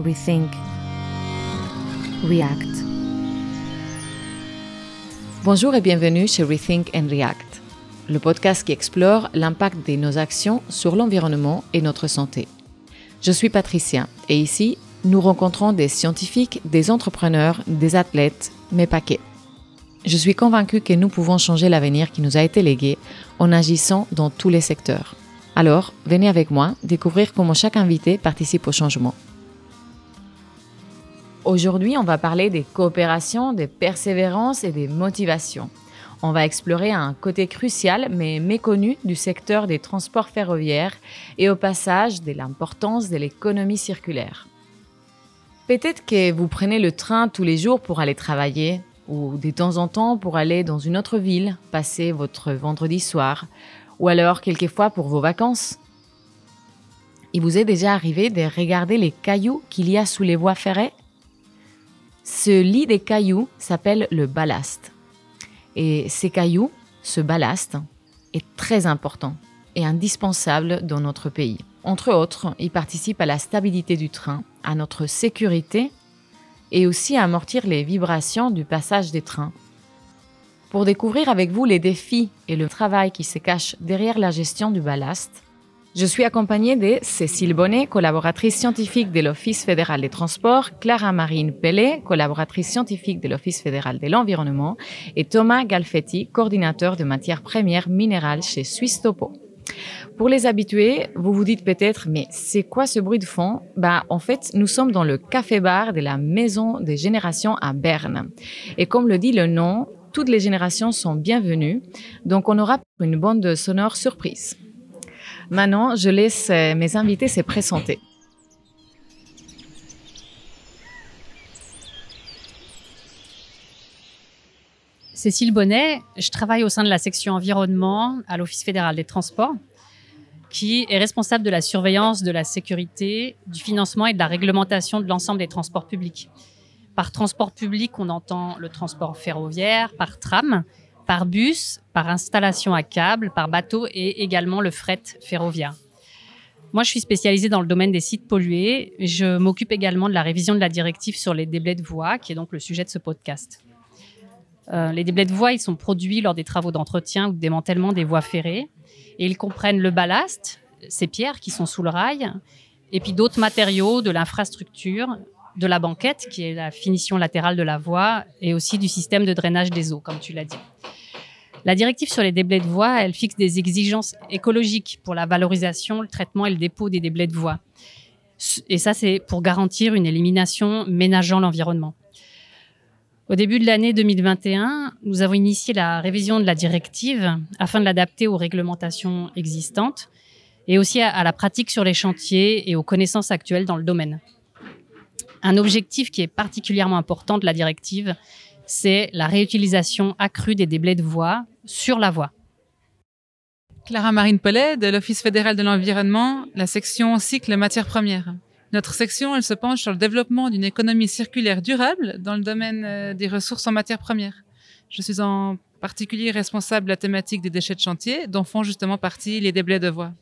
Rethink, React. Bonjour et bienvenue chez Rethink and React, le podcast qui explore l'impact de nos actions sur l'environnement et notre santé. Je suis Patricia et ici, nous rencontrons des scientifiques, des entrepreneurs, des athlètes, mais pas que. Je suis convaincue que nous pouvons changer l'avenir qui nous a été légué en agissant dans tous les secteurs. Alors, venez avec moi découvrir comment chaque invité participe au changement. Aujourd'hui, on va parler des coopérations, des persévérances et des motivations. On va explorer un côté crucial mais méconnu du secteur des transports ferroviaires et au passage de l'importance de l'économie circulaire. Peut-être que vous prenez le train tous les jours pour aller travailler, ou de temps en temps pour aller dans une autre ville, passer votre vendredi soir, ou alors quelquefois pour vos vacances. Il vous est déjà arrivé de regarder les cailloux qu'il y a sous les voies ferrées? Ce lit des cailloux s'appelle le ballast. Et ces cailloux, ce ballast, est très important et indispensable dans notre pays. Entre autres, il participe à la stabilité du train, à notre sécurité et aussi à amortir les vibrations du passage des trains. Pour découvrir avec vous les défis et le travail qui se cache derrière la gestion du ballast, je suis accompagnée de Cécile Bonnet, collaboratrice scientifique de l'Office fédéral des transports, Clara Marine Pellet, collaboratrice scientifique de l'Office fédéral de l'environnement, et Thomas Galfetti, coordinateur de matières premières minérales chez Suisse Topo. Pour les habitués, vous vous dites peut-être, mais c'est quoi ce bruit de fond? Bah, en fait, nous sommes dans le café-bar de la Maison des Générations à Berne. Et comme le dit le nom, toutes les générations sont bienvenues, donc on aura une bande sonore surprise. Maintenant, je laisse mes invités se présenter. Cécile Bonnet, je travaille au sein de la section environnement à l'Office fédéral des transports, qui est responsable de la surveillance de la sécurité, du financement et de la réglementation de l'ensemble des transports publics. Par transport public, on entend le transport ferroviaire, par tram, par bus, par installation à câble, par bateau et également le fret ferroviaire. Moi, je suis spécialisée dans le domaine des sites pollués. Je m'occupe également de la révision de la directive sur les déblais de voies, qui est donc le sujet de ce podcast. Euh, les déblais de voies, ils sont produits lors des travaux d'entretien ou de démantèlement des voies ferrées. Et ils comprennent le ballast, ces pierres qui sont sous le rail, et puis d'autres matériaux de l'infrastructure, de la banquette, qui est la finition latérale de la voie, et aussi du système de drainage des eaux, comme tu l'as dit. La directive sur les déblais de voie, elle fixe des exigences écologiques pour la valorisation, le traitement et le dépôt des déblais de voie. Et ça, c'est pour garantir une élimination ménageant l'environnement. Au début de l'année 2021, nous avons initié la révision de la directive afin de l'adapter aux réglementations existantes et aussi à, la pratique sur les chantiers et aux connaissances actuelles dans le domaine. Un objectif qui est particulièrement important de la directive, c'est la réutilisation accrue des déblais de voie sur la voie. Clara Marine Pellet de l'Office fédéral de l'environnement, la section cycle matières premières. Notre section, elle se penche sur le développement d'une économie circulaire durable dans le domaine euh, des ressources en matières premières. Je suis en particulier responsable de la thématique des déchets de chantier, dont font justement partie les déblais de voie.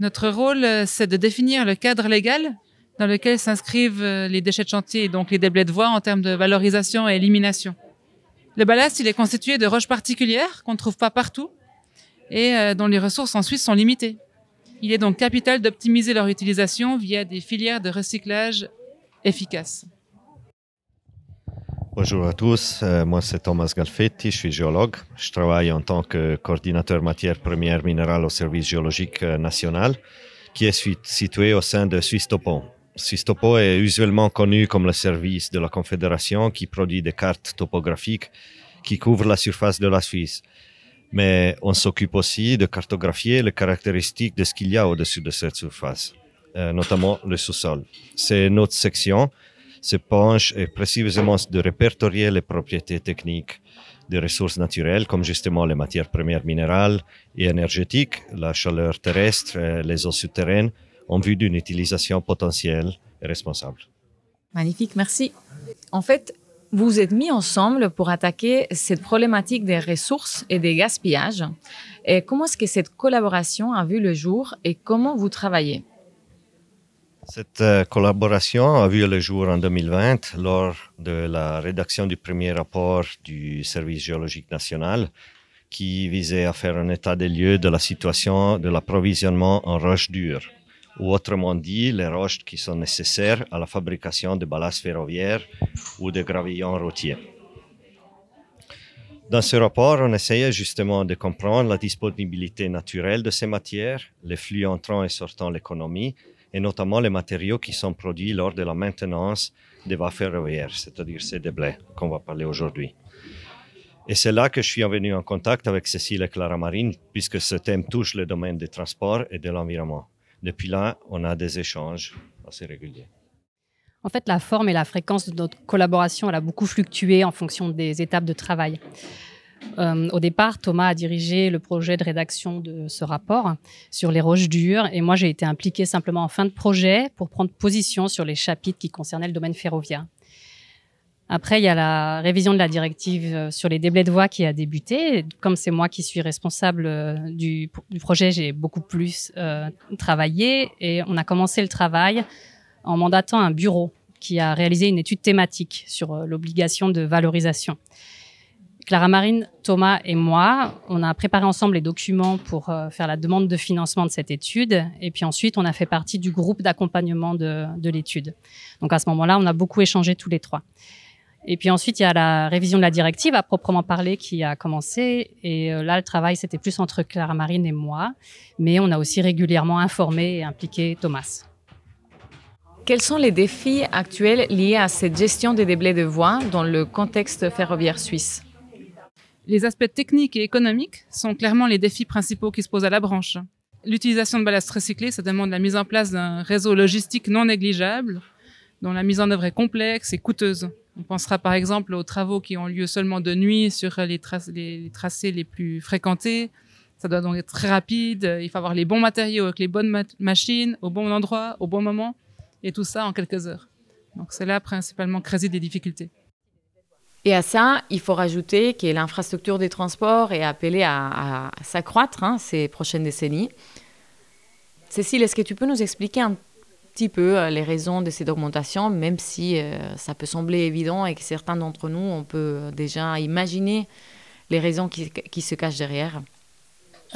Notre rôle, euh, c'est de définir le cadre légal dans lequel s'inscrivent euh, les déchets de chantier, donc les déblais de voie en termes de valorisation et élimination. Le ballast, il est constitué de roches particulières qu'on ne trouve pas partout et dont les ressources en Suisse sont limitées. Il est donc capital d'optimiser leur utilisation via des filières de recyclage efficaces. Bonjour à tous, euh, moi c'est Thomas Galfetti, je suis géologue. Je travaille en tant que coordinateur matières premières minérales au service géologique euh, national qui est situé au sein de Suisse Topo. Suisse Topo est usuellement connu comme le service de la Confédération qui produit des cartes topographiques qui couvrent la surface de la Suisse mais on s'occupe aussi de cartographier les caractéristiques de ce qu'il y a au-dessus de cette surface, euh, notamment le sous-sol. C'est notre section se penche précisément de répertorier les propriétés techniques des ressources naturelles, comme justement les matières premières minérales et énergétiques, la chaleur terrestre, les eaux souterraines, en vue d'une utilisation potentielle et responsable. Magnifique, merci. En fait, vous êtes mis ensemble pour attaquer cette problématique des ressources et des gaspillages. Et comment est-ce que cette collaboration a vu le jour et comment vous travaillez? Cette euh, collaboration a vu le jour en 2020 lors de la rédaction du premier rapport du Service géologique national qui visait à faire un état des lieux de la situation de l'approvisionnement en roches dures, ou autrement dit les roches qui sont nécessaires à la fabrication de ballasts ferroviaires ou de gravillons routiers. Dans ce rapport, on essayait justement de comprendre la disponibilité naturelle de ces matières, les flux entrant et sortant l'économie, et notamment les matériaux qui sont produits lors de la maintenance des voies ferroviaires, c'est-à-dire ces déblais qu'on va parler aujourd'hui. Et c'est là que je suis venu en contact avec Cécile et Clara Marine, puisque ce thème touche le domaine des transports et de l'environnement. Depuis là, on a des échanges assez réguliers. En fait, la forme et la fréquence de notre collaboration, elle a beaucoup fluctué en fonction des étapes de travail. Euh, au départ, Thomas a dirigé le projet de rédaction de ce rapport sur les roches dures et moi j'ai été impliquée simplement en fin de projet pour prendre position sur les chapitres qui concernaient le domaine ferroviaire. Après, il y a la révision de la directive euh, sur les déblais de voies qui a débuté. Comme c'est moi qui suis responsable euh, du, projet, j'ai beaucoup plus travaillé et on a commencé le travail en mandatant un bureau qui a réalisé une étude thématique sur l'obligation de valorisation. Clara Marine, Thomas et moi, on a préparé ensemble les documents pour euh, faire la demande de financement de cette étude. Et puis ensuite, on a fait partie du groupe d'accompagnement de, l'étude. Donc à ce moment-là, on a beaucoup échangé tous les trois. Et puis ensuite, il y a la révision de la directive à proprement parler qui a commencé. Et euh, là, le travail, c'était plus entre Clara Marine et moi. Mais on a aussi régulièrement informé et impliqué Thomas. Quels sont les défis actuels liés à cette gestion des déblais de voies dans le contexte ferroviaire suisse? Les aspects techniques et économiques sont clairement les défis principaux qui se posent à la branche. L'utilisation de ballast recyclé, ça demande la mise en place d'un réseau logistique non négligeable, dont la mise en œuvre est complexe et coûteuse. On pensera par exemple aux travaux qui ont lieu seulement de nuit sur les, tracés les plus fréquentés. Ça doit donc être très rapide. Il faut avoir les bons matériaux avec les bonnes machines, au bon endroit, au bon moment, et tout ça en quelques heures. Donc c'est là principalement que des difficultés. Et à ça, il faut rajouter que l'infrastructure des transports est appelée à, s'accroître hein, ces prochaines décennies. Cécile, est-ce que tu peux nous expliquer un petit peu euh, les raisons de cette augmentation, même si euh, ça peut sembler évident et que certains d'entre nous, on peut déjà imaginer les raisons qui, se cachent derrière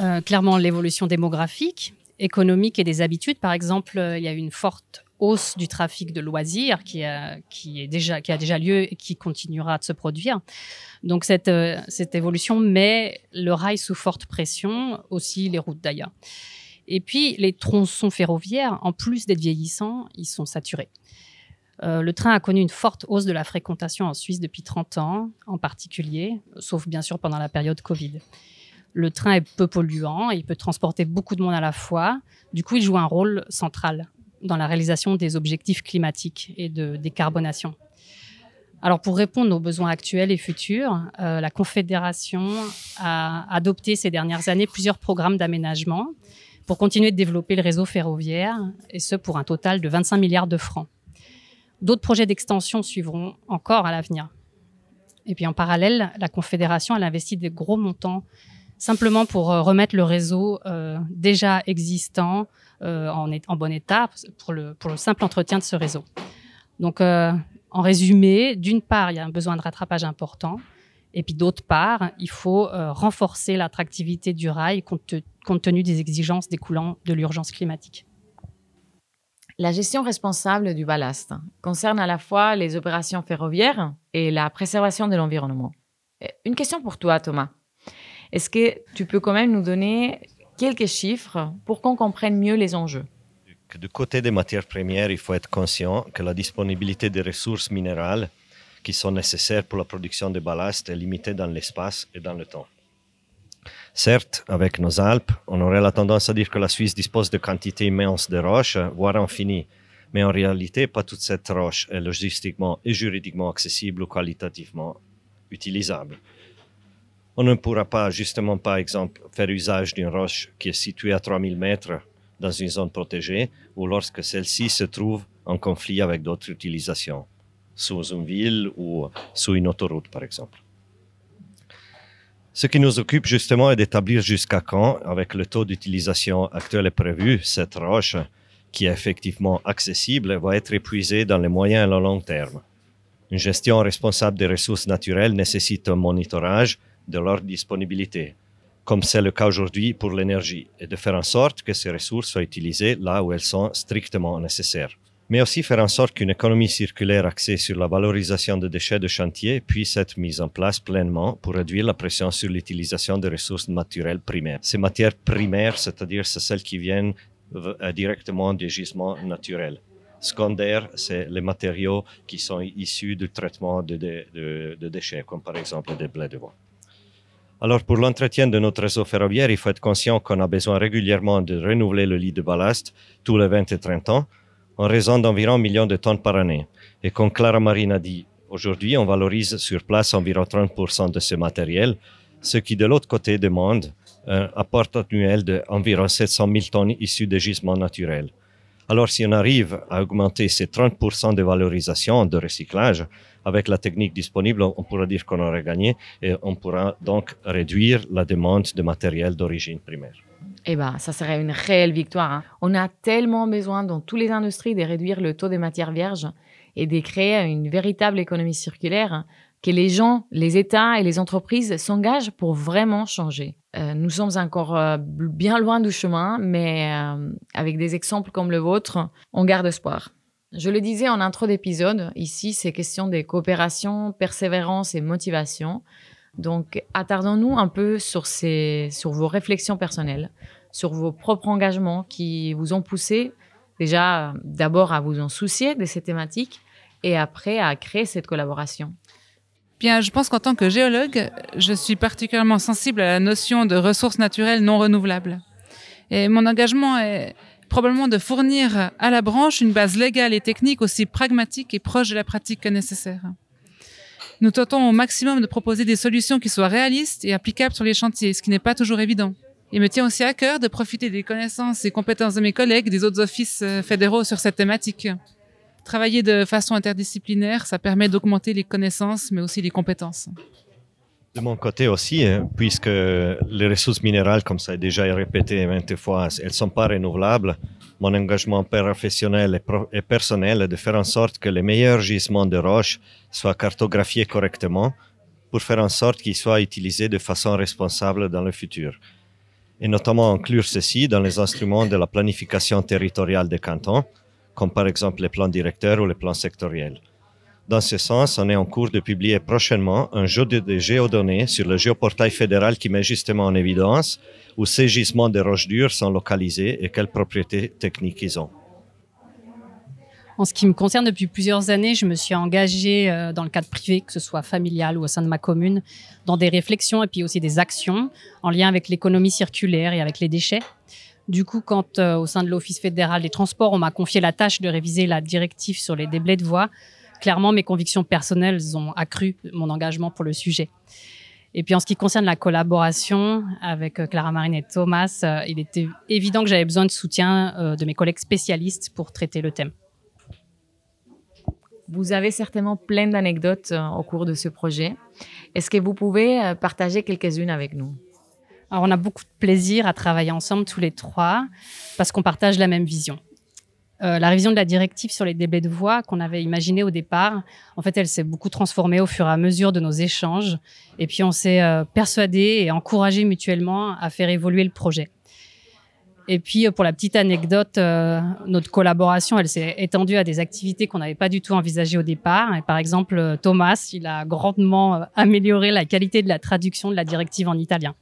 euh, Clairement, l'évolution démographique, économique et des habitudes. Par exemple, il y a une forte hausse du trafic de loisirs qui a, qui est déjà, qui a déjà lieu et qui continuera de se produire. Donc cette, euh, cette évolution met le rail sous forte pression, aussi les routes d'ailleurs. Et puis les tronçons ferroviaires, en plus d'être vieillissants, ils sont saturés. Euh, le train a connu une forte hausse de la fréquentation en Suisse depuis 30 ans, en particulier, sauf bien sûr pendant la période Covid. Le train est peu polluant, il peut transporter beaucoup de monde à la fois. Du coup, il joue un rôle central dans la réalisation des objectifs climatiques et de décarbonation. Alors pour répondre aux besoins actuels et futurs, euh, la Confédération a adopté ces dernières années plusieurs programmes d'aménagement pour continuer de développer le réseau ferroviaire, et ce pour un total de 25 milliards de francs. D'autres projets d'extension suivront encore à l'avenir. Et puis en parallèle, la Confédération a investi des gros montants simplement pour euh, remettre le réseau euh, déjà existant euh, en, bon état pour le, simple entretien de ce réseau. Donc, en résumé, d'une part, il y a un besoin de rattrapage important. Et puis d'autre part, il faut euh, renforcer l'attractivité du rail compte, compte, tenu des exigences découlant de l'urgence climatique. La gestion responsable du ballast concerne à la fois les opérations ferroviaires et la préservation de l'environnement. Une question pour toi, Thomas. Est-ce que tu peux quand même nous donner quelques chiffres pour qu'on comprenne mieux les enjeux? Du côté des matières premières, il faut être conscient que la disponibilité des ressources minérales qui sont nécessaires pour la production de ballast est limitée dans l'espace et dans le temps. Certes, avec nos Alpes, on aurait la tendance à dire que la Suisse dispose de quantités immenses de roches, voire infinies. Mais en réalité, pas toute cette roche est logistiquement et juridiquement accessible ou qualitativement utilisable. On ne pourra pas, justement, par exemple, faire usage d'une roche qui est située à 3000 mètres dans une zone protégée ou lorsque celle-ci se trouve en conflit avec d'autres utilisations, sous une ville ou sous une autoroute, par exemple. Ce qui nous occupe justement est d'établir jusqu'à quand, avec le taux d'utilisation actuel et prévu, cette roche qui est effectivement accessible va être épuisée dans les moyens et le long terme. Une gestion responsable des ressources naturelles nécessite un monitorage de leur disponibilité, comme c'est le cas aujourd'hui pour l'énergie, et de faire en sorte que ces ressources soient utilisées là où elles sont strictement nécessaires. Mais aussi faire en sorte qu'une économie circulaire axée sur la valorisation des déchets de chantier puisse être mise en place pleinement pour réduire la pression sur l'utilisation des ressources naturelles primaires. Ces matières primaires, c'est-à-dire celles qui viennent euh, directement des gisements naturels secondaires, c'est les matériaux qui sont issus du traitement de, de, déchets, comme par exemple des blés de bois. Alors, pour l'entretien de notre réseau ferroviaire, il faut être conscient qu'on a besoin régulièrement de renouveler le lit de ballast tous les 20 et 30 ans, en raison d'environ un million de tonnes par année. Et comme Clara Marine a dit, aujourd'hui, on valorise sur place environ 30% de ce matériel, ce qui, de l'autre côté, demande un apport annuel d'environ 700 000 tonnes issues de gisements naturels. Alors, si on arrive à augmenter ces 30% de valorisation, de recyclage, avec la technique disponible, on pourra dire qu'on aurait gagné et on pourra donc réduire la demande de matériel d'origine primaire. Eh bien, ça serait une réelle victoire. Hein. On a tellement besoin dans toutes les industries de réduire le taux des matières vierges et de créer une véritable économie circulaire que les gens, les États et les entreprises s'engagent pour vraiment changer. Euh, nous sommes encore euh, bien loin du chemin, mais euh, avec des exemples comme le vôtre, on garde espoir. Je le disais en intro d'épisode, ici c'est question des coopérations, persévérance et motivation. Donc attardons-nous un peu sur, vos réflexions personnelles, sur vos propres engagements qui vous ont poussé déjà d'abord à vous en soucier de ces thématiques et après à créer cette collaboration. Bien, je pense qu'en tant que géologue, je suis particulièrement sensible à la notion de ressources naturelles non renouvelables. Et mon engagement est probablement de fournir à la branche une base légale et technique aussi pragmatique et proche de la pratique que nécessaire. Nous tentons au maximum de proposer des solutions qui soient réalistes et applicables sur les chantiers, ce qui n'est pas toujours évident. Il me tient aussi à cœur de profiter des connaissances et compétences de mes collègues des autres offices euh, fédéraux sur cette thématique. Travailler de façon interdisciplinaire, ça permet d'augmenter les connaissances, mais aussi les compétences. De mon côté aussi, hein, puisque les ressources minérales, comme ça a déjà été répété maintes fois, elles ne sont pas renouvelables, mon engagement professionnel et, personnel est de faire en sorte que les meilleurs gisements de roches soient cartographiés correctement pour faire en sorte qu'ils soient utilisés de façon responsable dans le futur. Et notamment inclure ceci dans les instruments de la planification territoriale des cantons, comme par exemple les plans directeurs ou les plans sectoriels. Dans ce sens, on est en cours de publier prochainement un jeu de, géodonnées sur le géoportail fédéral qui met justement en évidence où ces gisements de roches dures sont localisés et quelles propriétés techniques ils ont. En ce qui me concerne, depuis plusieurs années, je me suis engagée euh, dans le cadre privé, que ce soit familial ou au sein de ma commune, dans des réflexions et puis aussi des actions en lien avec l'économie circulaire et avec les déchets. Du coup, quand euh, au sein de l'Office fédéral des transports, on m'a confié la tâche de réviser la directive sur les déblais de voies, clairement, mes convictions personnelles ont accru mon engagement pour le sujet. Et puis en ce qui concerne la collaboration avec euh, Clara Marine et Thomas, euh, il était évident que j'avais besoin de soutien de mes collègues spécialistes pour traiter le thème. Vous avez certainement plein d'anecdotes au cours de ce projet. Est-ce que vous pouvez partager quelques-unes avec nous? Alors, on a beaucoup de plaisir à travailler ensemble tous les trois parce qu'on partage la même vision. Euh, la révision de la directive sur les déblais de voix qu'on avait imaginée au départ, en fait, elle s'est beaucoup transformée au fur et à mesure de nos échanges. Et puis, on s'est euh, et encouragé mutuellement à faire évoluer le projet. Et puis, euh, pour la petite anecdote, notre collaboration, elle s'est étendue à des activités qu'on n'avait pas du tout envisagées au départ. Par exemple, Thomas, il a grandement amélioré la qualité de la traduction de la directive en italien.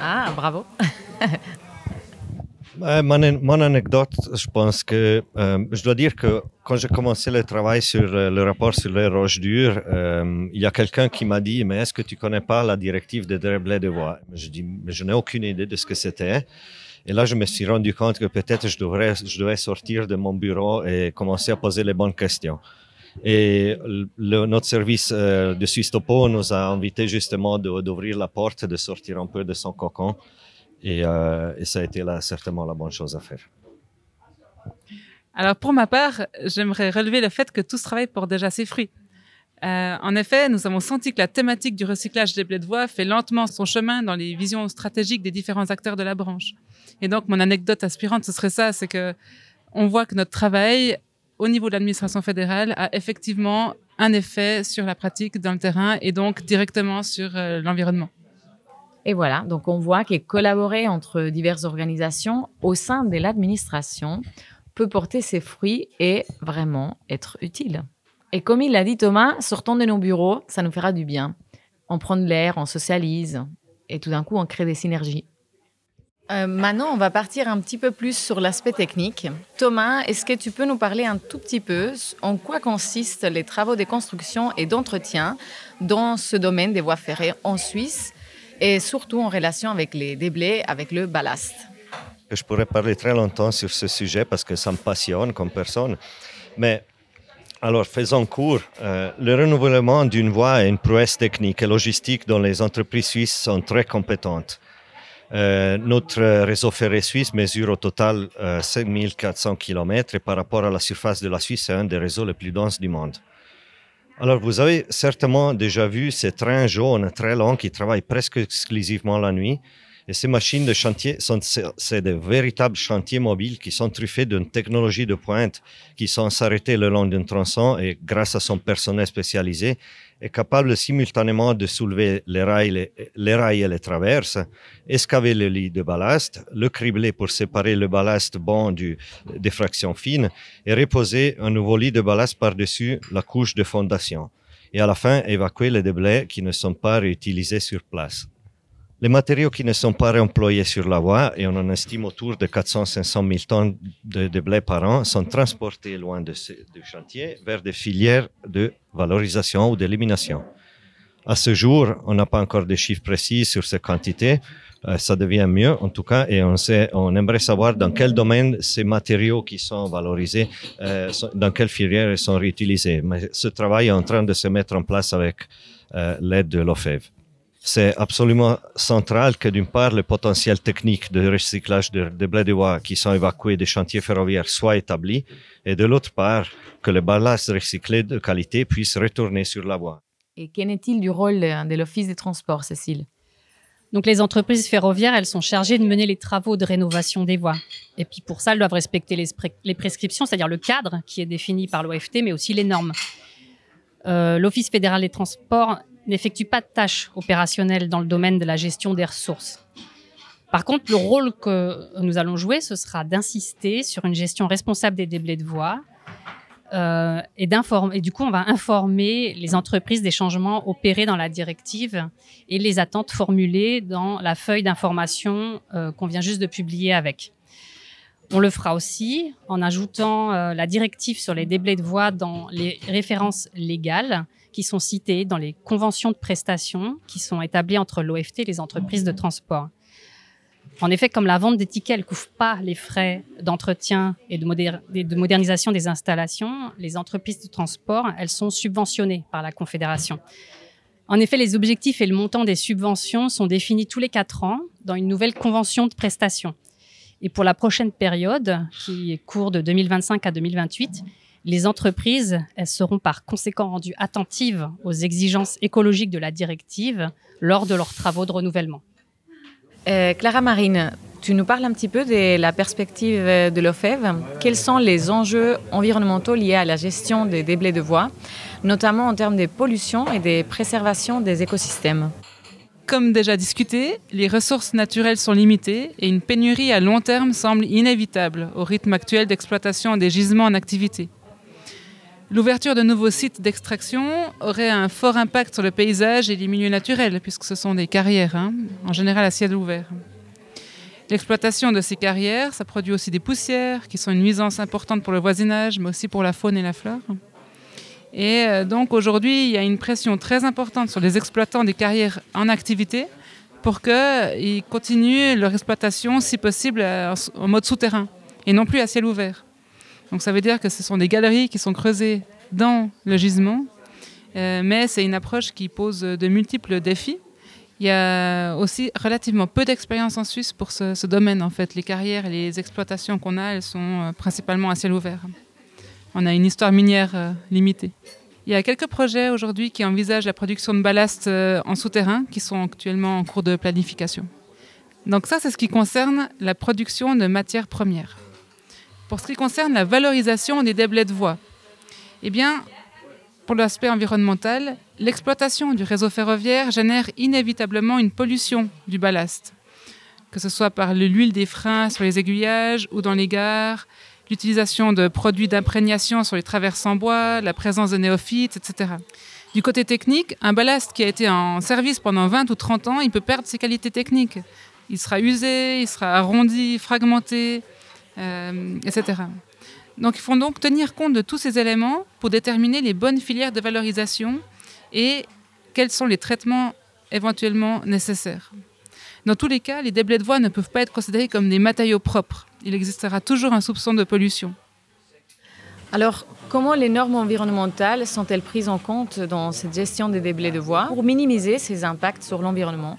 Ah, bravo. Euh, mon, anecdote, je pense que euh, je dois dire que quand j'ai commencé le travail sur euh, le rapport sur les roches dures, il y a quelqu'un qui m'a dit Mais est-ce que tu connais pas la directive de déblais de voie Je dis Mais je n'ai aucune idée de ce que c'était. Et là, je me suis rendu compte que peut-être je devrais, devais sortir de mon bureau et commencer à poser les bonnes questions. Et notre service euh, de Suisse Topo nous a invité justement d'ouvrir la porte, de sortir un peu de son cocon. Et, euh, et ça a été là, certainement la bonne chose à faire. Alors pour ma part, j'aimerais relever le fait que tout ce travail porte déjà ses fruits. Euh, en effet, nous avons senti que la thématique du recyclage des blés de voie fait lentement son chemin dans les visions stratégiques des différents acteurs de la branche. Et donc, mon anecdote aspirante, ce serait ça, c'est que on voit que notre travail au niveau de l'administration fédérale a effectivement un effet sur la pratique dans le terrain et donc directement sur euh, l'environnement. Et voilà, donc on voit que collaborer entre diverses organisations au sein de l'administration peut porter ses fruits et vraiment être utile. Et comme il l'a dit Thomas, sortons de nos bureaux, ça nous fera du bien. On prend de l'air, on socialise et tout d'un coup on crée des synergies. Euh, maintenant, on va partir un petit peu plus sur l'aspect technique. Thomas, est-ce que tu peux nous parler un tout petit peu en quoi consistent les travaux de construction et d'entretien dans ce domaine des voies ferrées en Suisse et surtout en relation avec les déblais, avec le ballast Je pourrais parler très longtemps sur ce sujet parce que ça me passionne comme personne. Mais alors, faisons court. Euh, le renouvellement d'une voie est une prouesse technique et logistique dont les entreprises suisses sont très compétentes. Euh, notre réseau ferré suisse mesure au total euh, 5400 km et par rapport à la surface de la Suisse, c'est un des réseaux les plus denses du monde. Alors, vous avez certainement déjà vu ces trains jaunes très longs qui travaillent presque exclusivement la nuit. Et ces machines de chantier sont c'est de véritables chantiers mobiles qui sont truffés d'une technologie de pointe qui sont s'arrêter le long d'un tronçon et grâce à son personnel spécialisé est capable simultanément de soulever les rails, les, rails et les traverses, excaver le lit de ballast, le cribler pour séparer le ballast bon du, des fractions fines et reposer un nouveau lit de ballast par-dessus la couche de fondation. Et à la fin, évacuer les déblais qui ne sont pas réutilisés sur place. Les matériaux qui ne sont pas réemployés sur la voie, et on en estime autour de 400-500 000 tonnes de, blé par an, sont transportés loin de ce, du chantier vers des filières de valorisation ou d'élimination. À ce jour, on n'a pas encore de chiffres précis sur ces quantités. Euh, ça devient mieux, en tout cas, et on, aimerait savoir dans quel domaine ces matériaux qui sont valorisés, euh, dans quelle filière ils sont réutilisés. Mais ce travail est en train de se mettre en place avec euh, l'aide de l'OFEV c'est absolument central que d'une part le potentiel technique de recyclage de, de blé de bois qui sont évacués des chantiers ferroviaires soit établi et de l'autre part que le ballast recyclé de qualité puisse retourner sur la voie. Et qu'en est-il du rôle de l'Office des transports, Cécile? Donc les entreprises ferroviaires, elles sont chargées de mener les travaux de rénovation des voies. Et puis pour ça, elles doivent respecter les, les prescriptions, c'est-à-dire le cadre qui est défini par l'OFT, mais aussi les normes. Euh, L'Office fédéral des transports n'effectue pas de tâches opérationnelles dans le domaine de la gestion des ressources. Par contre, le rôle que nous allons jouer, ce sera d'insister sur une gestion responsable des déblais de voie euh, et, et du coup, on va informer les entreprises des changements opérés dans la directive et les attentes formulées dans la feuille d'information euh, qu'on vient juste de publier avec. On le fera aussi en ajoutant euh, la directive sur les déblais de voie dans les références légales qui sont citées dans les conventions de prestations qui sont établies entre l'OFT et les entreprises de transport. En effet, comme la vente des tickets ne couvre pas les frais d'entretien et de, de, modernisation des installations, les entreprises de transport, elles sont subventionnées par la Confédération. En effet, les objectifs et le montant des subventions sont définis tous les quatre ans dans une nouvelle convention de prestations. Et pour la prochaine période, qui court de 2025 à 2028, les entreprises, seront par conséquent rendues attentives aux exigences écologiques de la directive lors de leurs travaux de renouvellement. Euh, Clara Marine, tu nous parles un petit peu de la perspective de l'OFEV. Quels sont les enjeux environnementaux liés à la gestion des déblais de voies, notamment en termes de pollution et de préservation des écosystèmes? Comme déjà discuté, les ressources naturelles sont limitées et une pénurie à long terme semble inévitable au rythme actuel d'exploitation des gisements en activité. L'ouverture de nouveaux sites d'extraction aurait un fort impact sur le paysage et les milieux naturels, puisque ce sont des carrières, hein, en général à ciel ouvert. L'exploitation de ces carrières, ça produit aussi des poussières, qui sont une nuisance importante pour le voisinage, mais aussi pour la faune et la flore. Et euh, donc aujourd'hui, il y a une pression très importante sur les exploitants des carrières en activité pour qu'ils continuent leur exploitation, si possible, en mode souterrain, et non plus à ciel ouvert. Donc ça veut dire que ce sont des galeries qui sont creusées dans le gisement, euh, mais c'est une approche qui pose de multiples défis. Il y a aussi relativement peu d'expérience en Suisse pour ce, ce, domaine. En fait, les carrières et les exploitations qu'on a, elles sont euh, principalement à ciel ouvert. On a une histoire minière euh, limitée. Il y a quelques projets aujourd'hui qui envisagent la production de ballast euh, en souterrain, qui sont actuellement en cours de planification. Donc ça, c'est ce qui concerne la production de matières premières. Pour ce qui concerne la valorisation des déblais de voies, eh bien, pour l'aspect environnemental, l'exploitation du réseau ferroviaire génère inévitablement une pollution du ballast, que ce soit par l'huile des freins sur les aiguillages ou dans les gares, l'utilisation de produits d'imprégnation sur les traverses en bois, la présence de néophytes, etc. Du côté technique, un ballast qui a été en service pendant 20 ou 30 ans, il peut perdre ses qualités techniques. Il sera usé, il sera arrondi, fragmenté, euh, etc. Donc il faut tenir compte de tous ces éléments pour déterminer les bonnes filières de valorisation et quels sont les traitements éventuellement nécessaires. Dans tous les cas, les déblais de voie ne peuvent pas être considérés comme des matériaux propres. Il existera toujours un soupçon de pollution. Alors, comment les normes environnementales sont-elles prises en compte dans cette gestion des déblais de voie pour minimiser ces impacts sur l'environnement?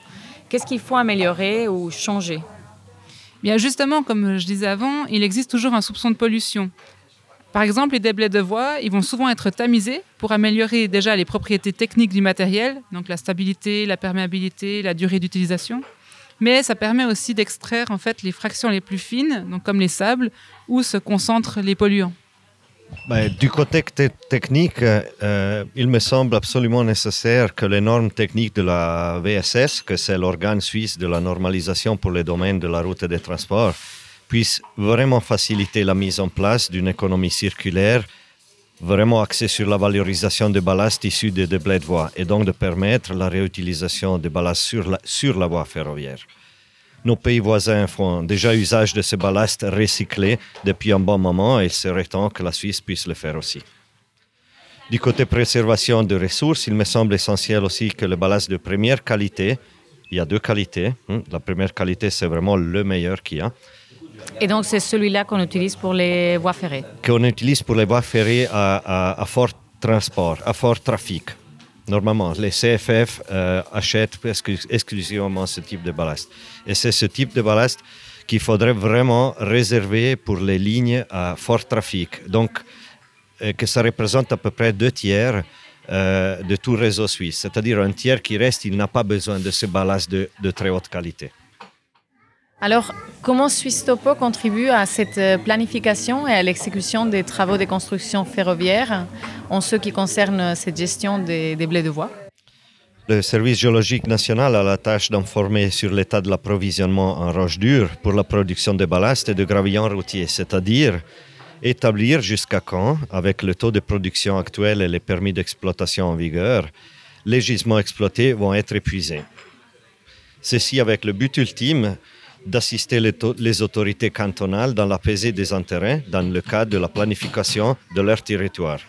Qu'est-ce qu'il faut améliorer ou changer? Bien justement, comme je disais avant, il existe toujours un soupçon de pollution. Par exemple, les déblais de voie, ils vont souvent être tamisés pour améliorer déjà les propriétés techniques du matériel, donc la stabilité, la perméabilité, la durée d'utilisation. Mais ça permet aussi d'extraire en fait les fractions les plus fines, donc comme les sables, où se concentrent les polluants. Ben, du côté technique, euh, il me semble absolument nécessaire que les normes techniques de la VSS, que c'est l'organe suisse de la normalisation pour les domaines de la route et des transports, puissent vraiment faciliter la mise en place d'une économie circulaire vraiment axée sur la valorisation des ballasts issus des déblais de voie et donc de permettre la réutilisation des ballasts sur la, sur la voie ferroviaire. Nos pays voisins font déjà usage de ces ballasts recyclés depuis un bon moment et il serait temps que la Suisse puisse le faire aussi. Du côté préservation de ressources, il me semble essentiel aussi que le ballast de première qualité, il y a deux qualités, hein. la première qualité c'est vraiment le meilleur qu'il y a, et donc, c'est celui-là qu'on utilise pour les voies ferrées Qu'on utilise pour les voies ferrées à, fort transport, à fort trafic. Normalement, les CFF euh, achètent exclusivement ce type de ballast. Et c'est ce type de ballast qu'il faudrait vraiment réserver pour les lignes à fort trafic. Donc, euh, que ça représente à peu près deux tiers euh, de tout réseau suisse. C'est-à-dire un tiers qui reste, il n'a pas besoin de ce ballast de très haute qualité. Alors, comment Suisse Topo contribue à cette euh, planification et à l'exécution des travaux de construction ferroviaire en ce qui concerne cette gestion des, blés de voie le service géologique national a la tâche d'informer sur l'état de l'approvisionnement en roche dure pour la production de ballast et de gravillons routiers, c'est-à-dire établir jusqu'à quand, avec le taux de production actuel et les permis d'exploitation en vigueur, les gisements exploités vont être épuisés. Ceci avec le but ultime d'assister les, autorités cantonales dans l'apaisé des intérêts dans le cadre de la planification de leur territoire.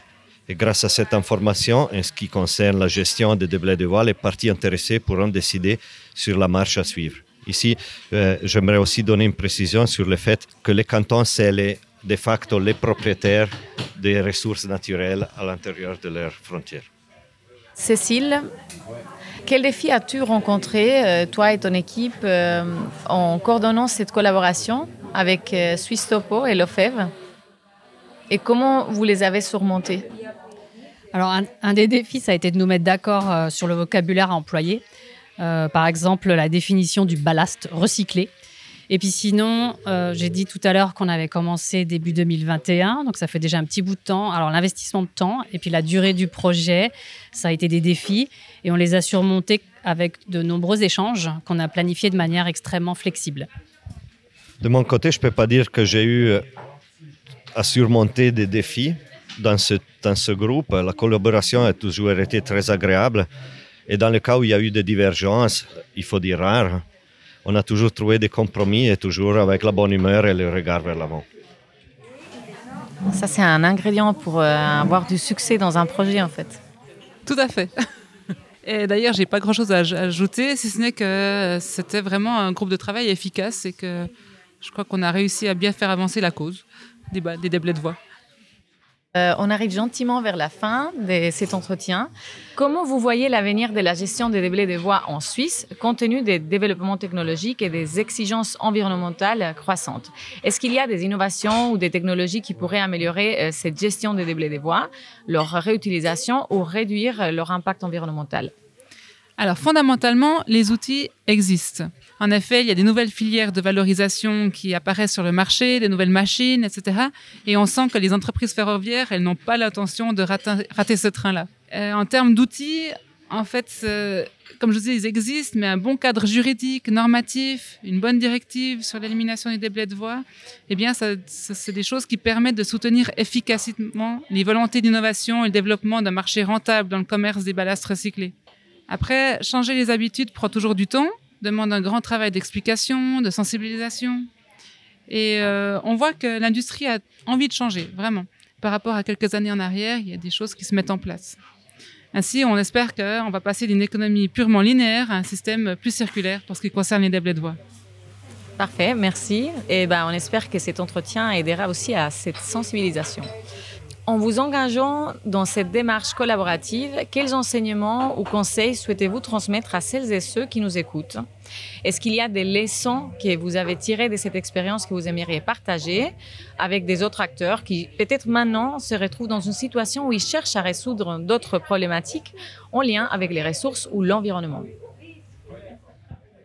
Et grâce à cette information, en ce qui concerne la gestion des déblais de voie, les parties intéressées pourront décider sur la marche à suivre. Ici, euh, j'aimerais aussi donner une précision sur le fait que les cantons, c'est de facto les propriétaires des ressources naturelles à l'intérieur de leurs frontières. Cécile, quel défi as-tu rencontré, euh, toi et ton équipe, euh, en coordonnant cette collaboration avec euh, Suisse Topo et l'OFEV Et comment vous les avez surmontés? Alors, un, des défis, ça a été de nous mettre d'accord sur le vocabulaire à employer. par exemple, la définition du ballast recyclé. Et puis sinon, euh, j'ai dit tout à l'heure qu'on avait commencé début 2021, donc ça fait déjà un petit bout de temps. Alors l'investissement de temps et puis la durée du projet, ça a été des défis et on les a surmontés avec de nombreux échanges qu'on a planifiés de manière extrêmement flexible. De mon côté, je ne peux pas dire que j'ai eu euh, à surmonter des défis dans ce, dans ce groupe. La collaboration a toujours été très agréable. Et dans le cas où il y a eu des divergences, il faut dire rares, on a toujours trouvé des compromis et toujours avec la bonne humeur et le regard vers l'avant. Ça, c'est un ingrédient pour euh, avoir du succès dans un projet, en fait. Tout à fait. Et d'ailleurs, j'ai pas grand-chose à ajouter, si ce n'est que c'était vraiment un groupe de travail efficace et que je crois qu'on a réussi à bien faire avancer la cause des, des déblais de voix. Euh, on arrive gentiment vers la fin de cet entretien. Comment vous voyez l'avenir de la gestion des déblais de voies en Suisse, compte tenu des développements technologiques et des exigences environnementales croissantes? Est-ce qu'il y a des innovations ou des technologies qui pourraient améliorer euh, cette gestion des déblais de voies, leur réutilisation ou réduire leur impact environnemental? Alors fondamentalement, les outils existent. En effet, il y a des nouvelles filières de valorisation qui apparaissent sur le marché, des nouvelles machines, etc. Et on sent que les entreprises ferroviaires, elles n'ont pas l'intention de rater, ce train-là. Euh, en termes d'outils, en fait, comme je vous dis, ils existent, mais un bon cadre juridique, normatif, une bonne directive sur l'élimination des déblais de voie, eh bien, c'est des choses qui permettent de soutenir efficacement les volontés d'innovation et le développement d'un marché rentable dans le commerce des ballasts recyclés. Après, changer les habitudes prend toujours du temps, demande un grand travail d'explication, de sensibilisation. Et euh, on voit que l'industrie a envie de changer, vraiment. Par rapport à quelques années en arrière, il y a des choses qui se mettent en place. Ainsi, on espère qu'on va passer d'une économie purement linéaire à un système plus circulaire pour ce qui concerne les déblais de voie. Parfait, merci. Et ben, on espère que cet entretien aidera aussi à cette sensibilisation. En vous engageant dans cette démarche collaborative, quels enseignements ou conseils souhaitez-vous transmettre à celles et ceux qui nous écoutent? Est-ce qu'il y a des leçons que vous avez tirées de cette expérience que vous aimeriez partager avec des autres acteurs qui peut-être maintenant se retrouvent dans une situation où ils cherchent à résoudre d'autres problématiques en lien avec les ressources ou l'environnement?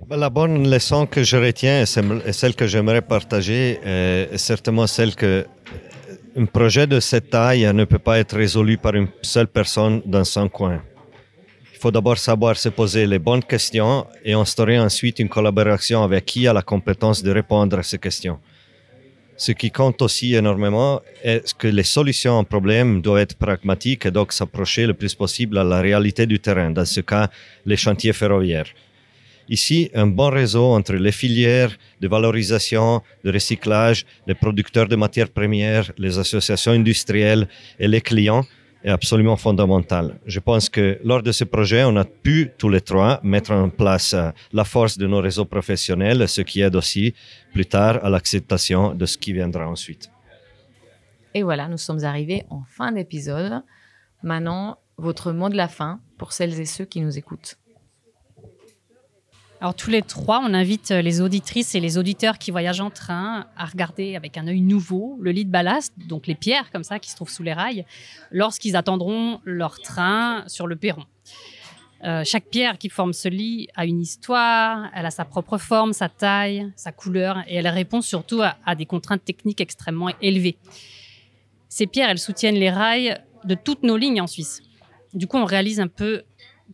La bonne leçon que je retiens et celle que j'aimerais partager est certainement celle que un projet de cette taille ne peut pas être résolu par une seule personne dans son coin. Il faut d'abord savoir se poser les bonnes questions et instaurer ensuite une collaboration avec qui a la compétence de répondre à ces questions. Ce qui compte aussi énormément est que les solutions aux problèmes doivent être pragmatiques et donc s'approcher le plus possible à la réalité du terrain, dans ce cas les chantiers ferroviaires. Ici, un bon réseau entre les filières de valorisation, de recyclage, les producteurs de matières premières, les associations industrielles et les clients est absolument fondamental. Je pense que lors de ce projet, on a pu tous les trois mettre en place euh, la force de nos réseaux professionnels, ce qui aide aussi plus tard à l'acceptation de ce qui viendra ensuite. Et voilà, nous sommes arrivés en fin d'épisode. Maintenant, votre mot de la fin pour celles et ceux qui nous écoutent. Alors tous les trois, on invite euh, les auditrices et les auditeurs qui voyagent en train à regarder avec un œil nouveau le lit de ballast, donc les pierres comme ça qui se trouvent sous les rails, lorsqu'ils attendront leur train sur le perron. Euh, chaque pierre qui forme ce lit a une histoire, elle a sa propre forme, sa taille, sa couleur, et elle répond surtout à, à des contraintes techniques extrêmement élevées. Ces pierres, elles soutiennent les rails de toutes nos lignes en Suisse. Du coup, on réalise un peu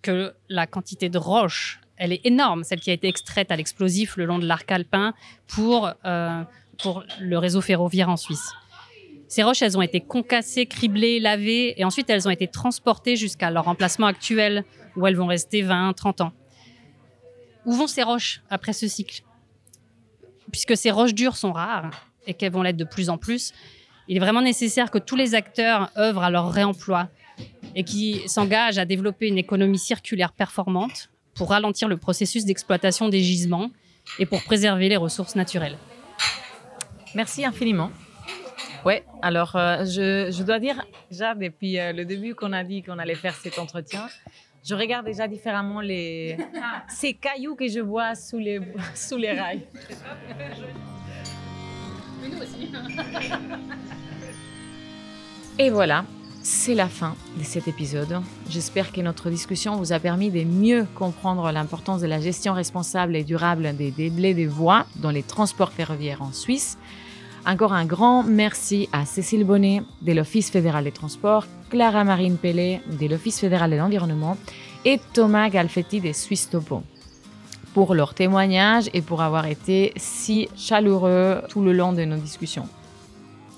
que la quantité de roches elle est énorme, celle qui a été extraite à l'explosif le long de l'arc alpin pour, euh, pour le réseau ferroviaire en Suisse. Ces roches, elles ont été concassées, criblées, lavées, et ensuite elles ont été transportées jusqu'à leur emplacement actuel, où elles vont rester 20, 30 ans. Où vont ces roches après ce cycle? Puisque ces roches dures sont rares, et qu'elles vont l'être de plus en plus, il est vraiment nécessaire que tous les acteurs œuvrent à leur réemploi et qui s'engagent à développer une économie circulaire performante pour ralentir le processus d'exploitation des gisements et pour préserver les ressources naturelles. Merci infiniment. Ouais, alors euh, je, dois dire, déjà depuis euh, le début qu'on a dit qu'on allait faire cet entretien, je regarde déjà différemment les, ces cailloux que je vois sous les, sous les rails. nous aussi. Et voilà, c'est la fin de cet épisode. J'espère que notre discussion vous a permis de mieux comprendre l'importance de la gestion responsable et durable des déblais des voies dans les transports ferroviaires en Suisse. Encore un grand merci à Cécile Bonnet de l'Office fédéral des transports, Clara Marine Pellet de l'Office fédéral de l'environnement et Thomas Galfetti des Suisse Topo pour leur témoignage et pour avoir été si chaleureux tout le long de nos discussions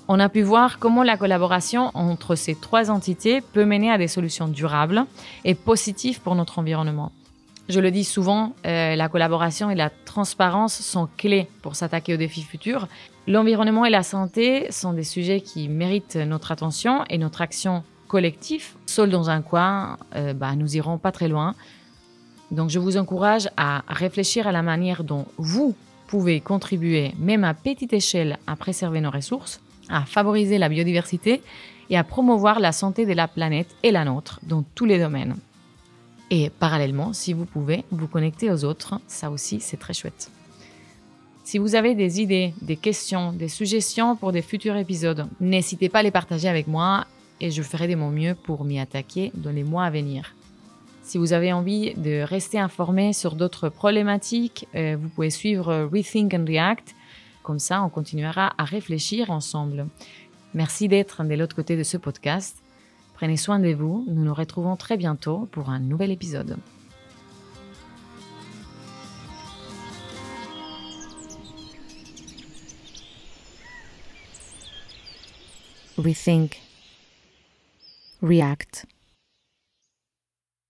on a pu voir comment la collaboration entre ces trois entités peut mener à des solutions durables et positives pour notre environnement. Je le dis souvent, euh, la collaboration et la transparence sont clés pour s'attaquer aux défis futurs. L'environnement et la santé sont des sujets qui méritent notre attention et notre action collective. Seul dans un coin, euh, bah, nous irons pas très loin. Donc je vous encourage à réfléchir à la manière dont vous pouvez contribuer, même à petite échelle, à préserver nos ressources à favoriser la biodiversité et à promouvoir la santé de la planète et la nôtre dans tous les domaines. Et parallèlement, si vous pouvez, vous connecter aux autres, ça aussi c'est très chouette. Si vous avez des idées, des questions, des suggestions pour des futurs épisodes, n'hésitez pas à les partager avec moi et je ferai de mon mieux pour m'y attaquer dans les mois à venir. Si vous avez envie de rester informé sur d'autres problématiques, euh, vous pouvez suivre Rethink and React. Comme ça, on continuera à réfléchir ensemble. Merci d'être de l'autre côté de ce podcast. Prenez soin de vous. Nous nous retrouvons très bientôt pour un nouvel épisode. Rethink. React.